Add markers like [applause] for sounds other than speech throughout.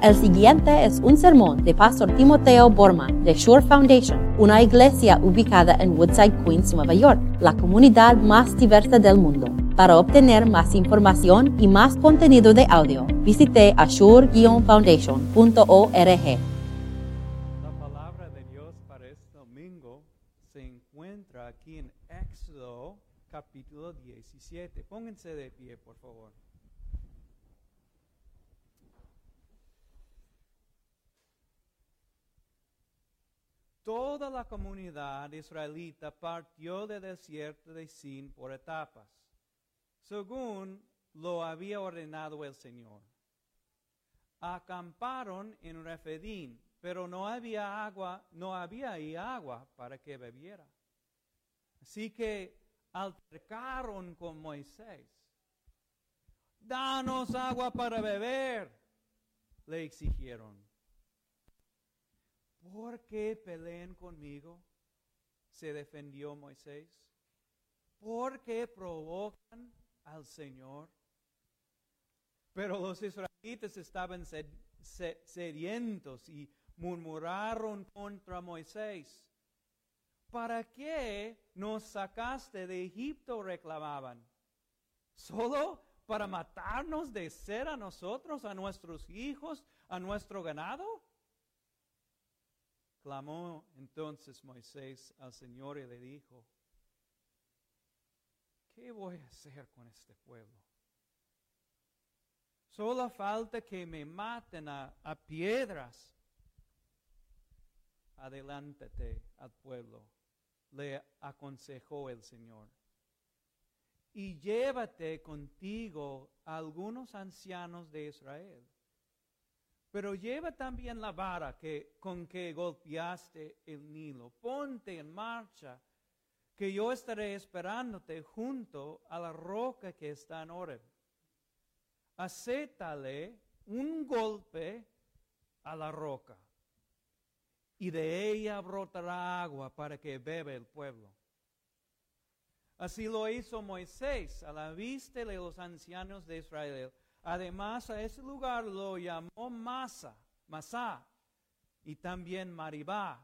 El siguiente es un sermón de Pastor Timoteo Borman de Shore Foundation, una iglesia ubicada en Woodside, Queens, Nueva York, la comunidad más diversa del mundo. Para obtener más información y más contenido de audio, visite ashore-foundation.org. La palabra de Dios para este domingo se encuentra aquí en Éxodo capítulo 17. Pónganse de pie, por favor. Toda la comunidad israelita partió del desierto de Sin por etapas, según lo había ordenado el Señor. Acamparon en Refedín, pero no había agua, no había ahí agua para que bebiera. Así que altercaron con Moisés. Danos agua para beber, le exigieron. ¿Por qué peleen conmigo? Se defendió Moisés. ¿Por qué provocan al Señor? Pero los israelitas estaban sed- se- sedientos y murmuraron contra Moisés. ¿Para qué nos sacaste de Egipto? reclamaban. ¿Solo para matarnos de ser a nosotros, a nuestros hijos, a nuestro ganado? Clamó entonces Moisés al Señor y le dijo, ¿qué voy a hacer con este pueblo? Solo falta que me maten a, a piedras. Adelántate al pueblo, le aconsejó el Señor. Y llévate contigo a algunos ancianos de Israel. Pero lleva también la vara que, con que golpeaste el Nilo. Ponte en marcha, que yo estaré esperándote junto a la roca que está en Oreb. Acétale un golpe a la roca, y de ella brotará agua para que bebe el pueblo. Así lo hizo Moisés a la vista de los ancianos de Israel. Además, a ese lugar lo llamó Masa, Masá, y también Maribá,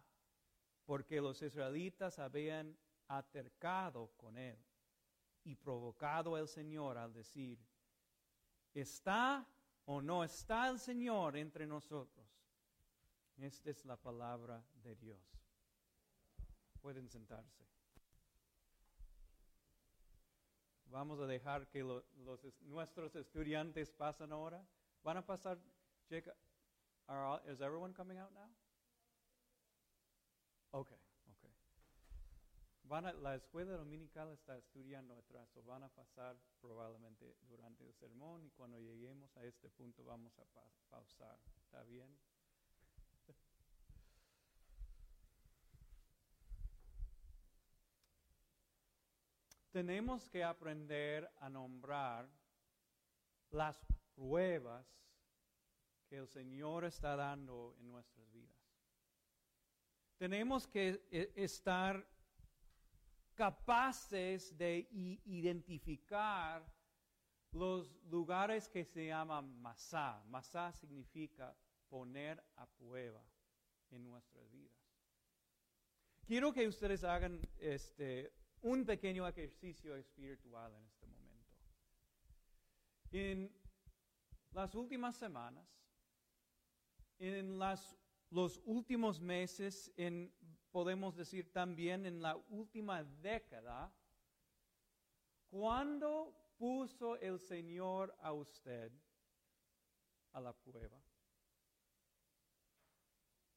porque los israelitas habían atercado con él y provocado al Señor al decir, ¿está o no está el Señor entre nosotros? Esta es la palabra de Dios. Pueden sentarse. Vamos a dejar que lo- los, es- nuestros estudiantes pasen ahora. ¿Van a pasar? Jacob, are is everyone coming out now? Okay, okay. A, la escuela dominical está estudiando atrás, van a pasar probablemente durante el sermón y cuando lleguemos a este punto vamos a pa- pausar. ¿Está bien? Tenemos que aprender a nombrar las pruebas que el Señor está dando en nuestras vidas. Tenemos que eh, estar capaces de identificar los lugares que se llaman masá. Masá significa poner a prueba en nuestras vidas. Quiero que ustedes hagan este, un pequeño ejercicio espiritual en este momento. En las últimas semanas, en las, los últimos meses, en, podemos decir también en la última década, ¿cuándo puso el Señor a usted a la prueba?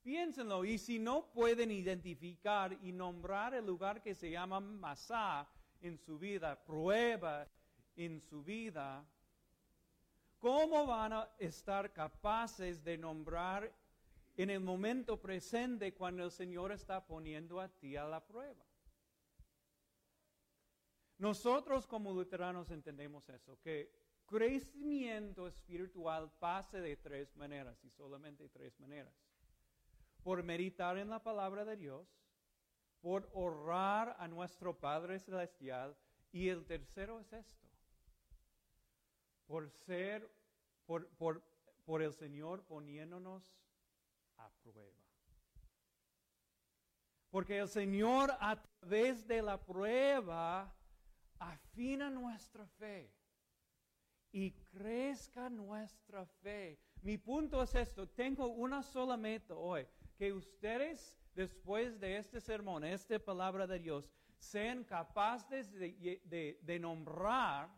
Piénsenlo, y si no pueden identificar y nombrar el lugar que se llama Masá en su vida, prueba en su vida, ¿cómo van a estar capaces de nombrar en el momento presente cuando el Señor está poniendo a ti a la prueba? Nosotros como luteranos entendemos eso, que crecimiento espiritual pasa de tres maneras y solamente tres maneras por meditar en la palabra de Dios, por honrar a nuestro Padre Celestial y el tercero es esto, por ser, por, por por el Señor poniéndonos a prueba. Porque el Señor a través de la prueba afina nuestra fe y crezca nuestra fe. Mi punto es esto, tengo una sola meta hoy, que ustedes después de este sermón, esta palabra de Dios, sean capaces de, nombrar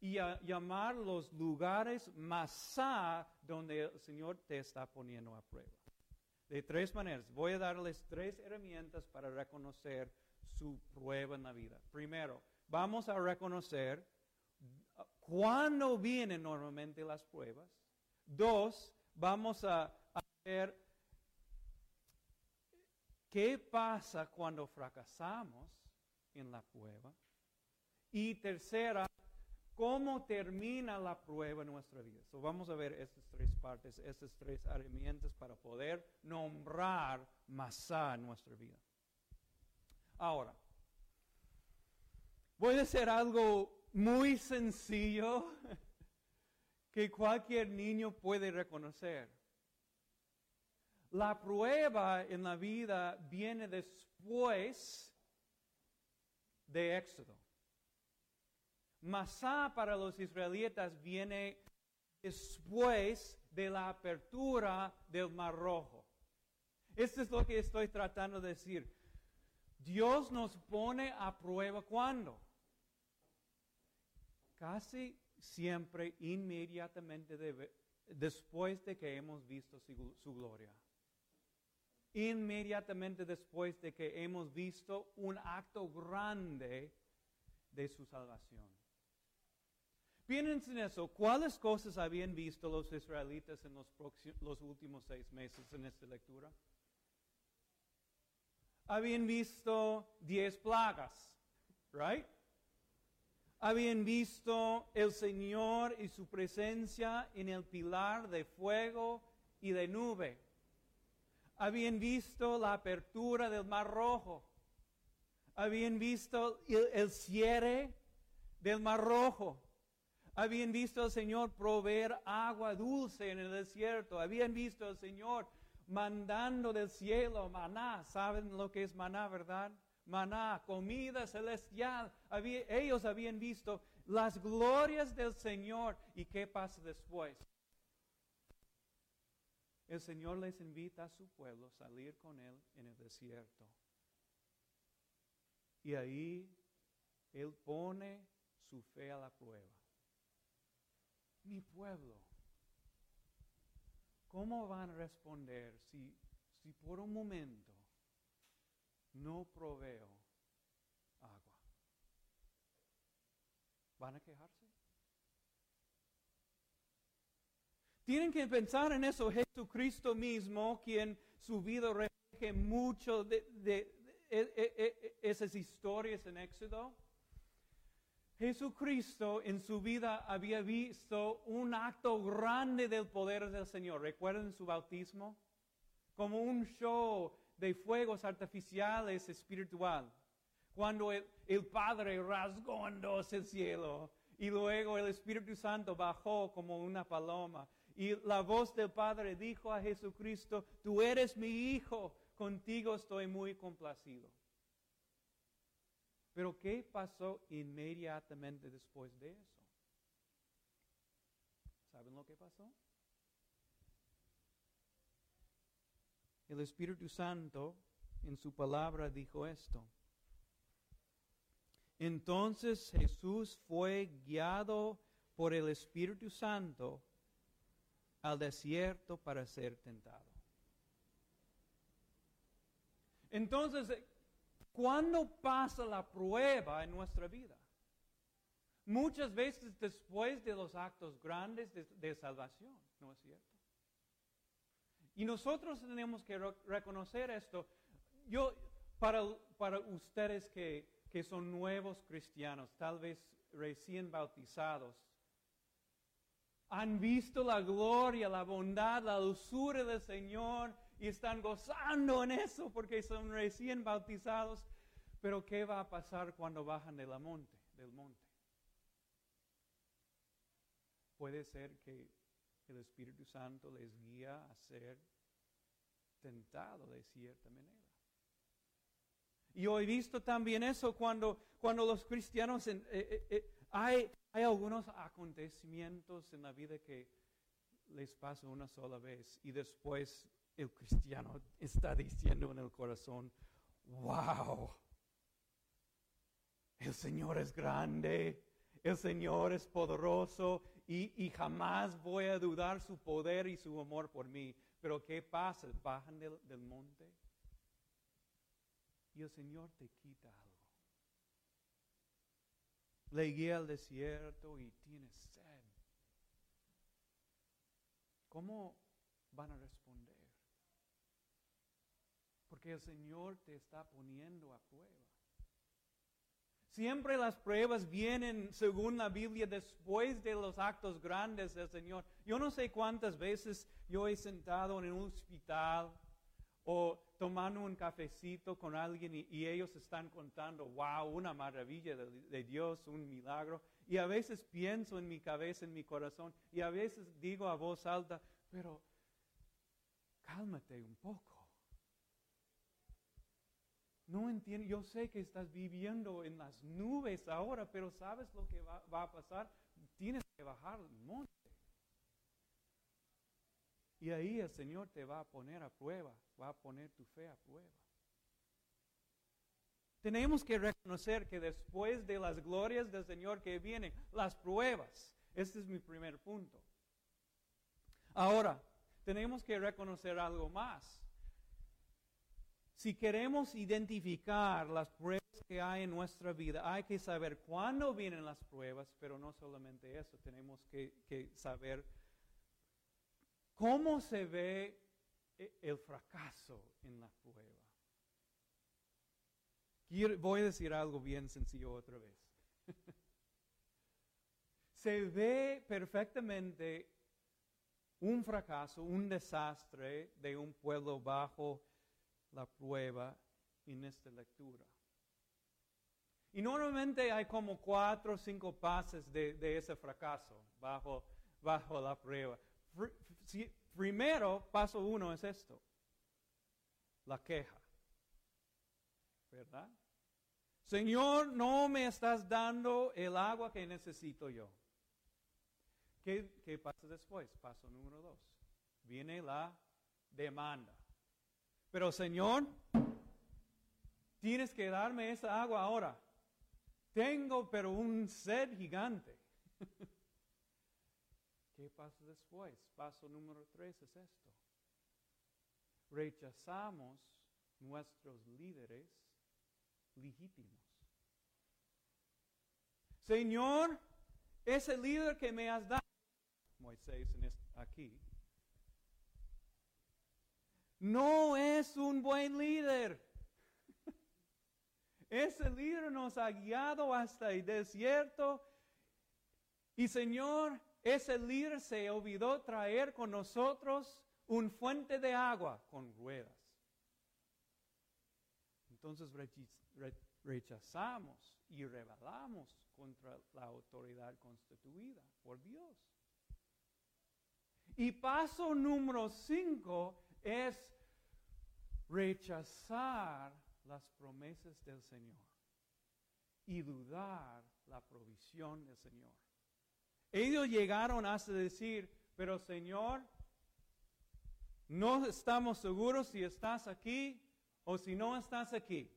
y llamar los lugares más donde el Señor te está poniendo a prueba. De tres maneras. Voy a darles tres herramientas para reconocer su prueba en la vida. Primero, vamos a reconocer cuándo vienen normalmente las pruebas. Dos, vamos a, ver qué pasa cuando fracasamos en la prueba. Y tercera, cómo termina la prueba en nuestra vida. So vamos a ver estas tres partes, estas tres herramientas para poder nombrar Masá en nuestra vida. Ahora, voy a hacer algo muy sencillo que cualquier niño puede reconocer. La prueba en la vida viene después de Éxodo. Masá para los israelitas viene después de la apertura del Mar Rojo. Esto es lo que estoy tratando de decir. Dios nos pone a prueba cuando? Casi siempre inmediatamente después de que hemos visto su, gloria. Inmediatamente después de que hemos visto un acto grande de su salvación. Piensen en eso. ¿Cuáles cosas habían visto los israelitas en los, los últimos seis meses en esta lectura? Habían visto diez plagas, right? Habían visto el Señor y su presencia en el pilar de fuego y de nube. Habían visto la apertura del mar rojo. Habían visto el, el cierre del mar rojo. Habían visto al Señor proveer agua dulce en el desierto. Habían visto al Señor mandando del cielo maná. ¿Saben lo que es maná, verdad? Maná, comida celestial. ellos habían visto las glorias del Señor. ¿Y qué pasa después? El Señor les invita a su pueblo a salir con Él en el desierto. Y ahí Él pone su fe a la prueba mi pueblo. ¿Cómo van a responder si, si por un momento no proveo agua? ¿Van a quejarse? Tienen que pensar en eso. Jesucristo mismo, quien su vida refleja mucho de, de esas historias en Éxodo, Jesucristo en su vida había visto un acto grande del poder del Señor. ¿Recuerdan su bautismo? Como un show de fuegos artificiales espiritual. Cuando el, Padre rasgó en dos el cielo y luego el Espíritu Santo bajó como una paloma. Y la voz del Padre dijo a Jesucristo, tú eres mi Hijo, contigo estoy muy complacido. Pero ¿qué pasó inmediatamente después de eso? ¿Saben lo que pasó? El Espíritu Santo en su palabra dijo esto. Entonces Jesús fue guiado por el Espíritu Santo al desierto para ser tentado. Entonces, ¿Cuándo pasa la prueba en nuestra vida? Muchas veces después de los actos grandes de, salvación, ¿no es cierto? Y nosotros tenemos que reconocer esto. Yo, para, para ustedes que, que son nuevos cristianos, tal vez recién bautizados, han visto la gloria, la bondad, la dulzura del Señor y están gozando en eso porque son recién bautizados. Pero ¿qué va a pasar cuando bajan de la monte, del monte? Puede ser que el Espíritu Santo les guía a ser tentado de cierta manera. Y yo he visto también eso cuando, cuando los cristianos, eh, eh, eh, hay, hay algunos acontecimientos en la vida que les pasa una sola vez y después el cristiano está diciendo en el corazón, wow, el Señor es grande, el Señor es poderoso y, jamás voy a dudar su poder y su amor por mí. Pero ¿qué pasa? Bajan del, del monte y el Señor te quita algo. Le guía al desierto y tienes sed. ¿Cómo van a responder? Porque el Señor te está poniendo a prueba. Siempre las pruebas vienen, según la Biblia, después de los actos grandes del Señor. Yo no sé cuántas veces yo he sentado en un hospital o tomando un cafecito con alguien y, ellos están contando, wow, una maravilla de, de, Dios, un milagro. Y a veces pienso en mi cabeza, en mi corazón, y a veces digo a voz alta, pero cálmate un poco. No entiendo, yo sé que estás viviendo en las nubes ahora, pero sabes lo que va, a pasar. Tienes que bajar el monte. Y ahí el Señor te va a poner a prueba, va a poner tu fe a prueba. Tenemos que reconocer que después de las glorias del Señor que vienen, las pruebas. Este es mi primer punto. Ahora, tenemos que reconocer algo más. Si queremos identificar las pruebas que hay en nuestra vida, hay que saber cuándo vienen las pruebas, pero no solamente eso, tenemos que, saber cómo se ve e, el fracaso en la prueba. voy a decir algo bien sencillo otra vez. [laughs] se ve perfectamente un fracaso, un desastre de un pueblo bajo la prueba en esta lectura. Y normalmente hay como cuatro o cinco pases de, ese fracaso bajo, bajo la prueba. primero, paso uno es esto, la queja. ¿Verdad? Señor, no me estás dando el agua que necesito yo. ¿Qué, ¿Qué, pasa después? Paso número dos. Viene la demanda. Pero Señor, tienes que darme esa agua ahora. Tengo pero un sed gigante. [laughs] ¿Qué pasa después? Paso número tres es esto. Rechazamos nuestros líderes legítimos. Señor, ese líder que me has dado, Moisés aquí, no es un buen líder. [laughs] Ese líder nos ha guiado hasta el desierto. Y Señor, ese líder se olvidó traer con nosotros un fuente de agua con ruedas. Entonces rechazamos y rebelamos contra la autoridad constituida por Dios. Y paso número cinco es rechazar las promesas del Señor y dudar la provisión del Señor. Ellos llegaron hasta decir, pero Señor, no estamos seguros si estás aquí o si no estás aquí,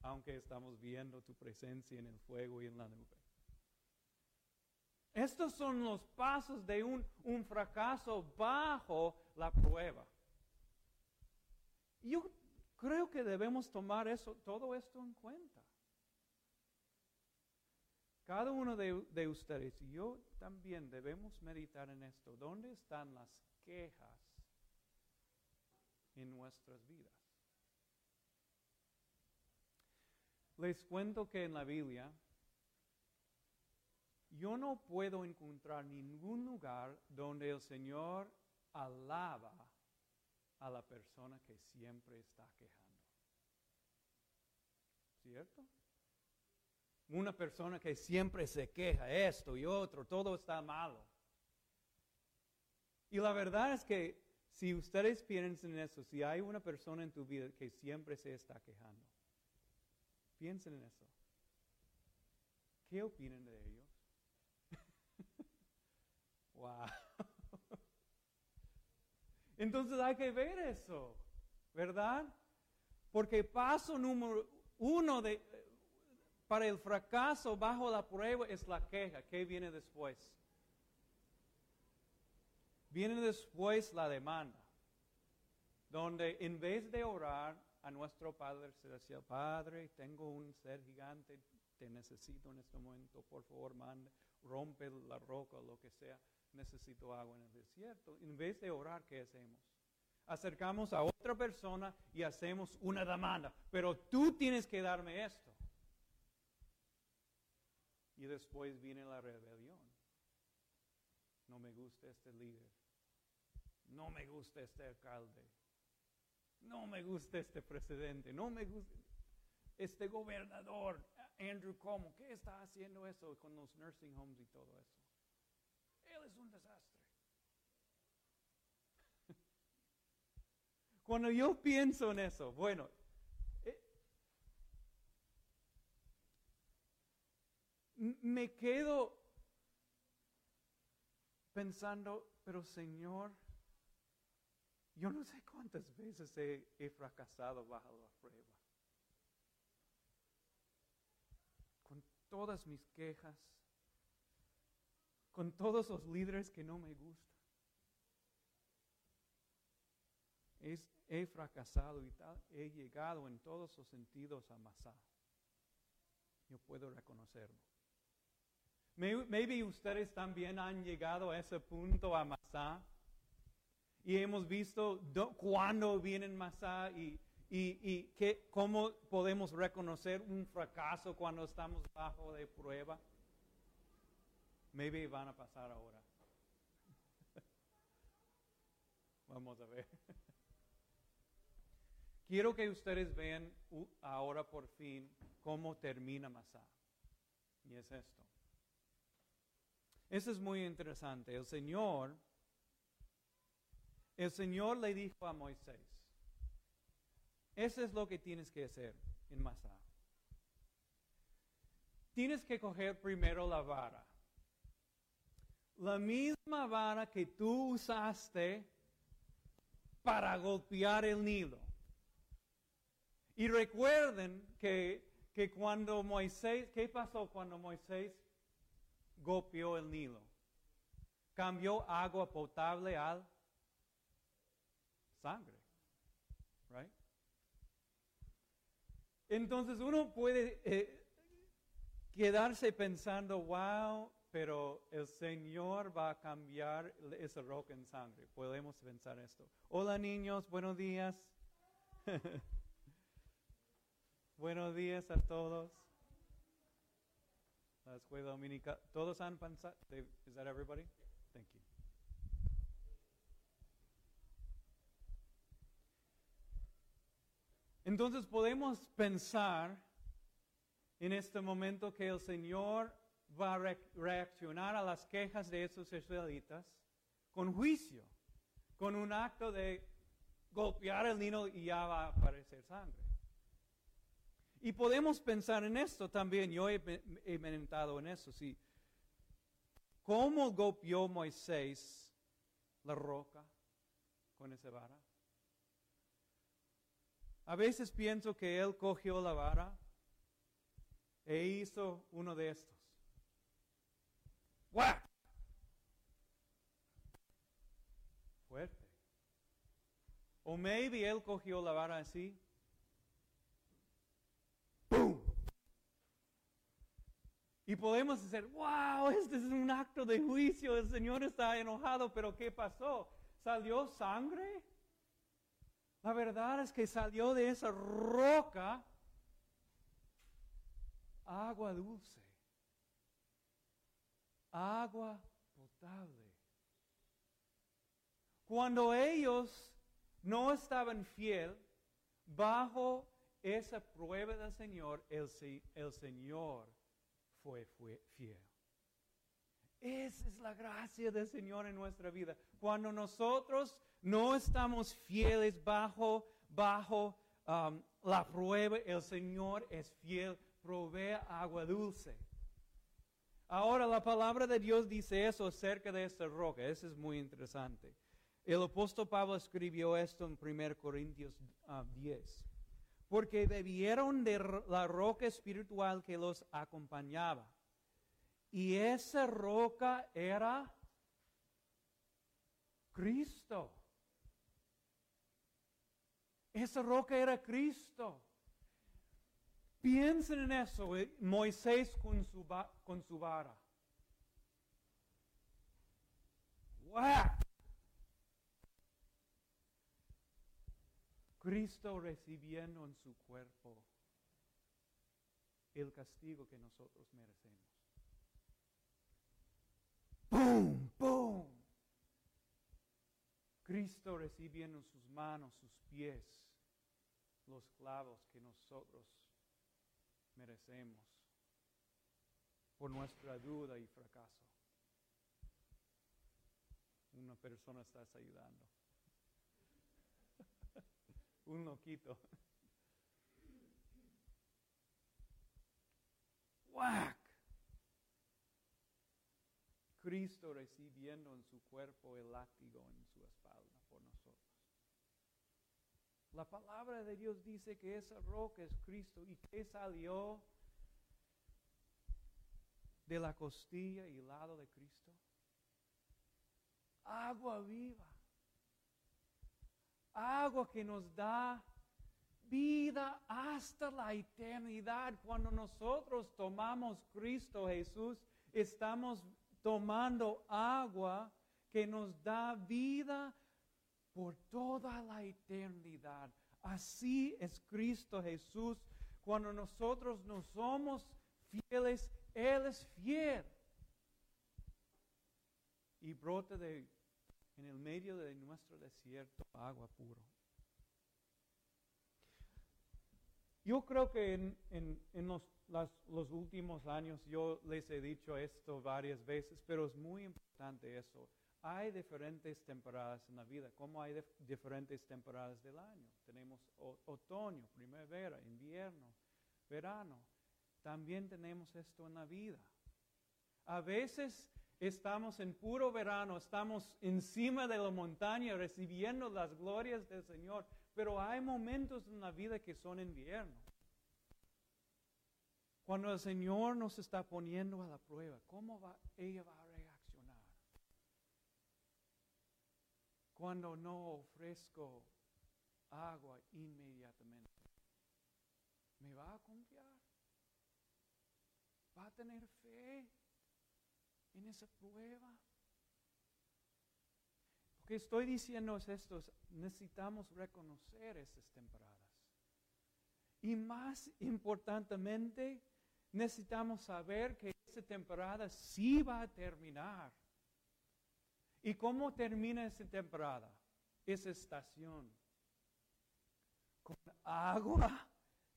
aunque estamos viendo tu presencia en el fuego y en la nube. Estos son los pasos de un, un fracaso bajo la prueba. Yo creo que debemos tomar eso, todo esto en cuenta. Cada uno de, de, ustedes y yo también debemos meditar en esto. ¿Dónde están las quejas en nuestras vidas? Les cuento que en la Biblia yo no puedo encontrar ningún lugar donde el Señor alaba a la persona que siempre está quejando. ¿Cierto? Una persona que siempre se queja, esto y otro, todo está malo. Y la verdad es que si ustedes piensan en eso, si hay una persona en tu vida que siempre se está quejando, piensen en eso. ¿Qué opinan de ellos? [laughs] wow. Entonces hay que ver eso, ¿verdad? Porque paso número uno de, para el fracaso bajo la prueba es la queja. ¿Qué viene después? Viene después la demanda, donde en vez de orar a nuestro Padre Celestial, Padre, tengo un ser gigante, te necesito en este momento, por favor, mande, rompe la roca lo que sea, necesito agua en el desierto. En vez de orar, ¿qué hacemos? Acercamos a otra persona y hacemos una demanda, pero tú tienes que darme esto. Y después viene la rebelión. No me gusta este líder no me gusta este alcalde, no me gusta este presidente, no me gusta este gobernador, Andrew Cuomo, ¿qué está haciendo eso con los nursing homes y todo eso? Es un desastre. [laughs] Cuando yo pienso en eso, bueno, eh, me quedo pensando, pero Señor, yo no sé cuántas veces he, fracasado bajo la prueba. Con todas mis quejas, con todos los líderes que no me gustan. he fracasado y tal, he llegado en todos los sentidos a Masá. Yo puedo reconocerlo. Maybe ustedes también han llegado a ese punto a Masá y hemos visto cuándo vienen Masá y, y, y cómo podemos reconocer un fracaso cuando estamos bajo de prueba. Maybe van a pasar ahora. [laughs] Vamos a ver. [laughs] Quiero que ustedes vean ahora por fin cómo termina Masá. Y es esto. Eso es muy interesante. El Señor el Señor le dijo a Moisés, eso es lo que tienes que hacer en Masá. Tienes que coger primero la vara. La misma vara que tú usaste para golpear el Nilo. Y recuerden que, que cuando Moisés, ¿qué pasó cuando Moisés golpeó el Nilo? Cambió agua potable al sangre. Right? Entonces uno puede eh, quedarse pensando, wow, pero el Señor va a cambiar esa roca en sangre. Podemos pensar esto. Hola niños, buenos días. [laughs] buenos días a todos. La escuela dominica. ¿Todos han pensado? Is that everybody? Thank you. Entonces podemos pensar en este momento que el Señor va a reaccionar a las quejas de esos israelitas con juicio, con un acto de golpear el niño y ya va a aparecer sangre. Y podemos pensar en esto también, yo he, he meditado en eso, sí. ¿Cómo golpeó Moisés la roca con esa vara? A veces pienso que él cogió la vara e hizo uno de estos. ¡Whack! Fuerte. O maybe él cogió la vara así. ¡Boom! Y podemos decir, wow, este es un acto de juicio, el Señor está enojado, pero ¿qué pasó? ¿Salió sangre? La verdad es que salió de esa roca agua dulce, agua potable. Cuando ellos no estaban fiel bajo esa prueba del Señor, el, el Señor fue, fue fiel. Esa es la gracia del Señor en nuestra vida. cuando nosotros no estamos fieles bajo, bajo um, la prueba, el Señor es fiel, provee agua dulce. Ahora la palabra de Dios dice eso acerca de esta roca, eso es muy interesante. El apóstol Pablo escribió esto en 1 Corintios 10. Ah, Porque bebieron de la roca espiritual que los acompañaba. Y esa roca era Cristo. Esa roca era Cristo. Piensen en eso, Moisés con su, con su vara. Cristo recibiendo en su cuerpo el castigo que nosotros merecemos. ¡Pum! ¡Pum! Cristo recibiendo en sus manos, sus pies, los clavos que nosotros merecemos por nuestra duda y fracaso. Una persona está ayudando. [laughs] Un loquito. ¡Whack! Cristo recibiendo en su cuerpo el látigo en su espalda por nosotros. La palabra de Dios dice que esa roca es Cristo y que salió de la costilla y lado de Cristo. Agua viva. Agua que nos da vida hasta la eternidad. Cuando nosotros tomamos Cristo Jesús, estamos tomando agua que nos da vida por toda la eternidad. Así es Cristo Jesús. Cuando nosotros no somos fieles, Él es fiel. Y brota de, en el medio de nuestro desierto agua puro. Yo creo que en, los, los últimos años yo les he dicho esto varias veces, pero es muy importante eso hay diferentes temporadas en la vida, como hay diferentes temporadas del año. Tenemos otoño, primavera, invierno, verano. También tenemos esto en la vida. A veces estamos en puro verano, estamos encima de la montaña recibiendo las glorias del Señor, pero hay momentos en la vida que son invierno. Cuando el Señor nos está poniendo a la prueba, ¿cómo va, ella va a cuando no ofrezco agua inmediatamente? ¿Me va a confiar? ¿Va a tener fe en esa prueba? Lo que estoy diciendo es esto, necesitamos reconocer esas temporadas. Y más importantemente, necesitamos saber que esa temporada sí va a terminar. ¿Y cómo termina esa temporada? Esa estación. Con agua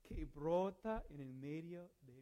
que brota en el medio de